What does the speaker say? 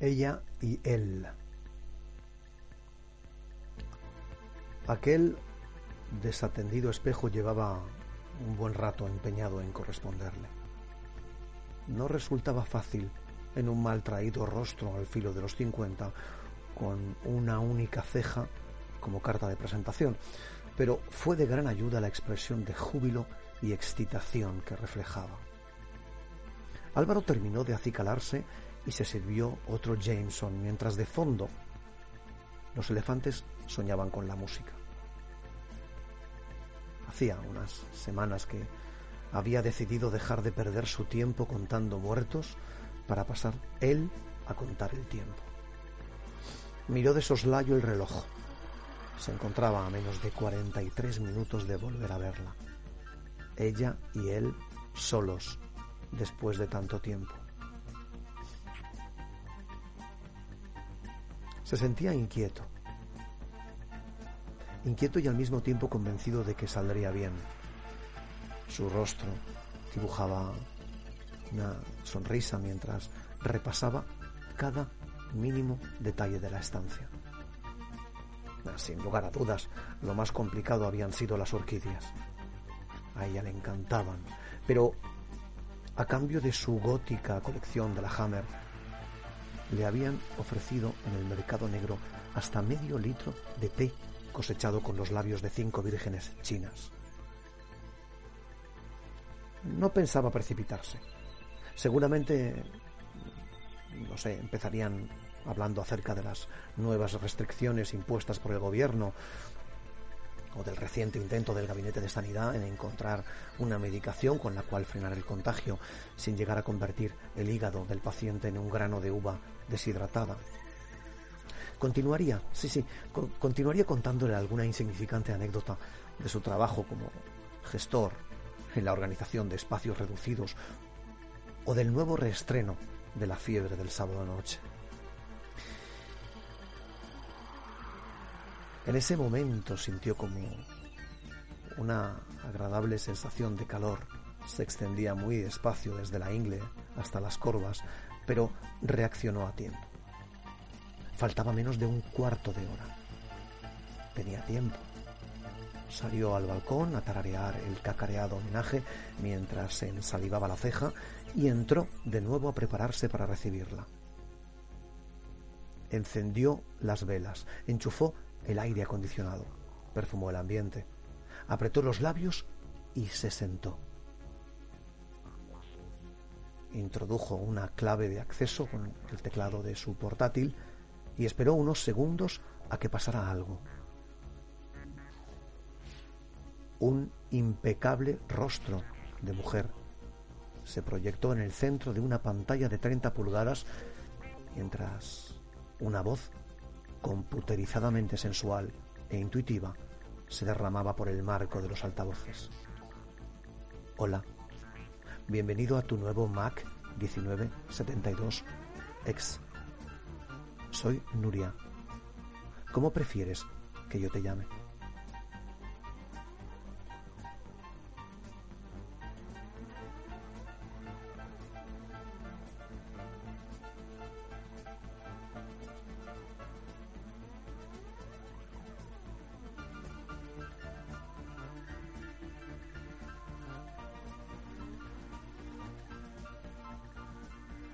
ella y él. Aquel desatendido espejo llevaba un buen rato empeñado en corresponderle. No resultaba fácil en un mal traído rostro al filo de los cincuenta, con una única ceja como carta de presentación, pero fue de gran ayuda la expresión de júbilo y excitación que reflejaba. Álvaro terminó de acicalarse y se sirvió otro Jameson, mientras de fondo los elefantes soñaban con la música. Hacía unas semanas que había decidido dejar de perder su tiempo contando muertos para pasar él a contar el tiempo. Miró de soslayo el reloj. Se encontraba a menos de 43 minutos de volver a verla. Ella y él solos después de tanto tiempo. Se sentía inquieto. Inquieto y al mismo tiempo convencido de que saldría bien. Su rostro dibujaba una sonrisa mientras repasaba cada mínimo detalle de la estancia. Sin lugar a dudas, lo más complicado habían sido las orquídeas. A ella le encantaban, pero a cambio de su gótica colección de la Hammer, le habían ofrecido en el mercado negro hasta medio litro de té cosechado con los labios de cinco vírgenes chinas. No pensaba precipitarse. Seguramente, no sé, empezarían hablando acerca de las nuevas restricciones impuestas por el gobierno o del reciente intento del Gabinete de Sanidad en encontrar una medicación con la cual frenar el contagio sin llegar a convertir el hígado del paciente en un grano de uva deshidratada. Continuaría, sí, sí, continuaría contándole alguna insignificante anécdota de su trabajo como gestor en la organización de espacios reducidos o del nuevo reestreno de la fiebre del sábado noche. En ese momento sintió como una agradable sensación de calor. Se extendía muy despacio desde la ingle hasta las corvas, pero reaccionó a tiempo. Faltaba menos de un cuarto de hora. Tenía tiempo. Salió al balcón a tararear el cacareado homenaje mientras se ensalivaba la ceja y entró de nuevo a prepararse para recibirla. Encendió las velas, enchufó el aire acondicionado, perfumó el ambiente, apretó los labios y se sentó. Introdujo una clave de acceso con el teclado de su portátil y esperó unos segundos a que pasara algo. Un impecable rostro de mujer se proyectó en el centro de una pantalla de 30 pulgadas mientras una voz computerizadamente sensual e intuitiva se derramaba por el marco de los altavoces. Hola, bienvenido a tu nuevo Mac 1972X. Soy Nuria. ¿Cómo prefieres que yo te llame?